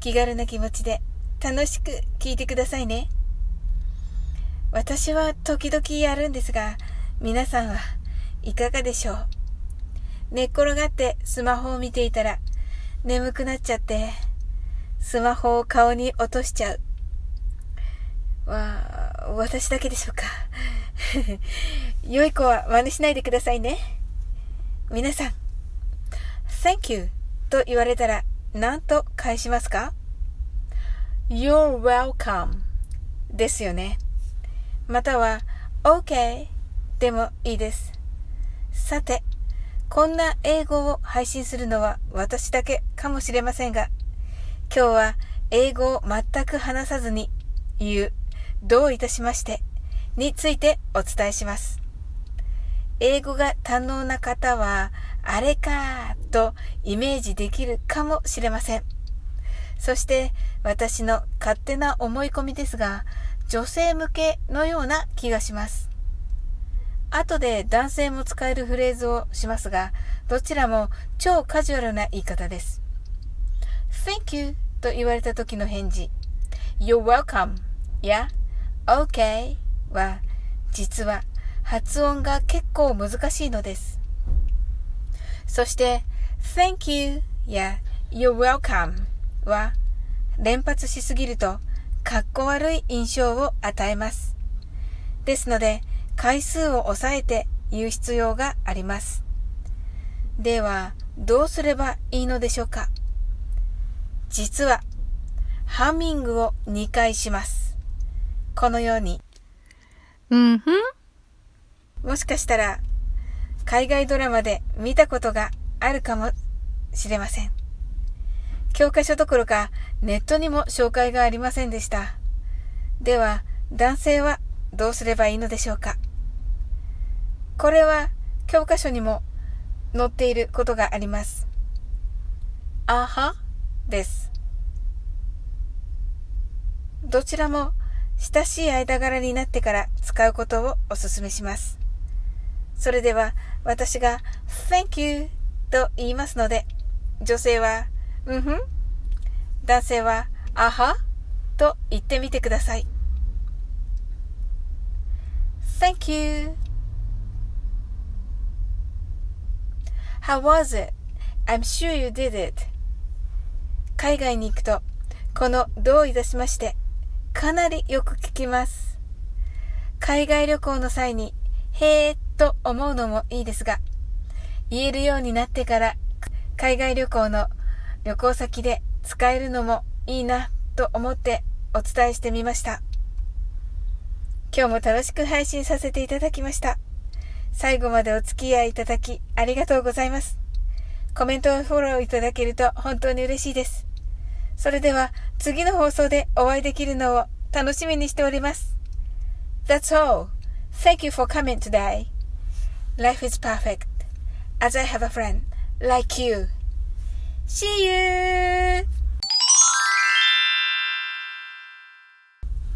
気軽な気持ちで楽しく聞いてくださいね。私は時々やるんですが、皆さんはいかがでしょう？寝っ転がってスマホを見ていたら眠くなっちゃって、スマホを顔に落としちゃう。わ、私だけでしょうか？良い子は真似しないでくださいね。皆さん、Thank you と言われたら何と返しますか ?You're welcome ですよね。または OK でもいいです。さて、こんな英語を配信するのは私だけかもしれませんが、今日は英語を全く話さずに言う、どういたしましてについてお伝えします。英語が堪能な方は、あれかとイメージできるかもしれません。そして私の勝手な思い込みですが、女性向けのような気がします。後で男性も使えるフレーズをしますが、どちらも超カジュアルな言い方です。Thank you と言われた時の返事。You're welcome や OK は実は発音が結構難しいのです。そして Thank you や You're welcome は連発しすぎるとかっこ悪い印象を与えます。ですので回数を抑えて言う必要があります。ではどうすればいいのでしょうか？実はハミングを2回します。このように。うんふんもしかしたら、海外ドラマで見たことがあるかもしれません。教科書どころかネットにも紹介がありませんでした。では、男性はどうすればいいのでしょうかこれは教科書にも載っていることがあります。あはです。どちらも親しい間柄になってから使うことをお勧めします。それでは私が Thank you と言いますので、女性はうんふん、男性はあはと言ってみてください。Thank you. How was it? I'm sure you did it. 海外に行くと、このどういたしまして、かなりよく聞きます。海外旅行の際に、へーと思うのもいいですが、言えるようになってから海外旅行の旅行先で使えるのもいいなと思ってお伝えしてみました。今日も楽しく配信させていただきました。最後までお付き合いいただきありがとうございます。コメントをフォローいただけると本当に嬉しいです。それでは次の放送でお会いできるのを楽しみにしております。That's all. Thank you for coming today. Life is perfect as I have a friend like you. See you!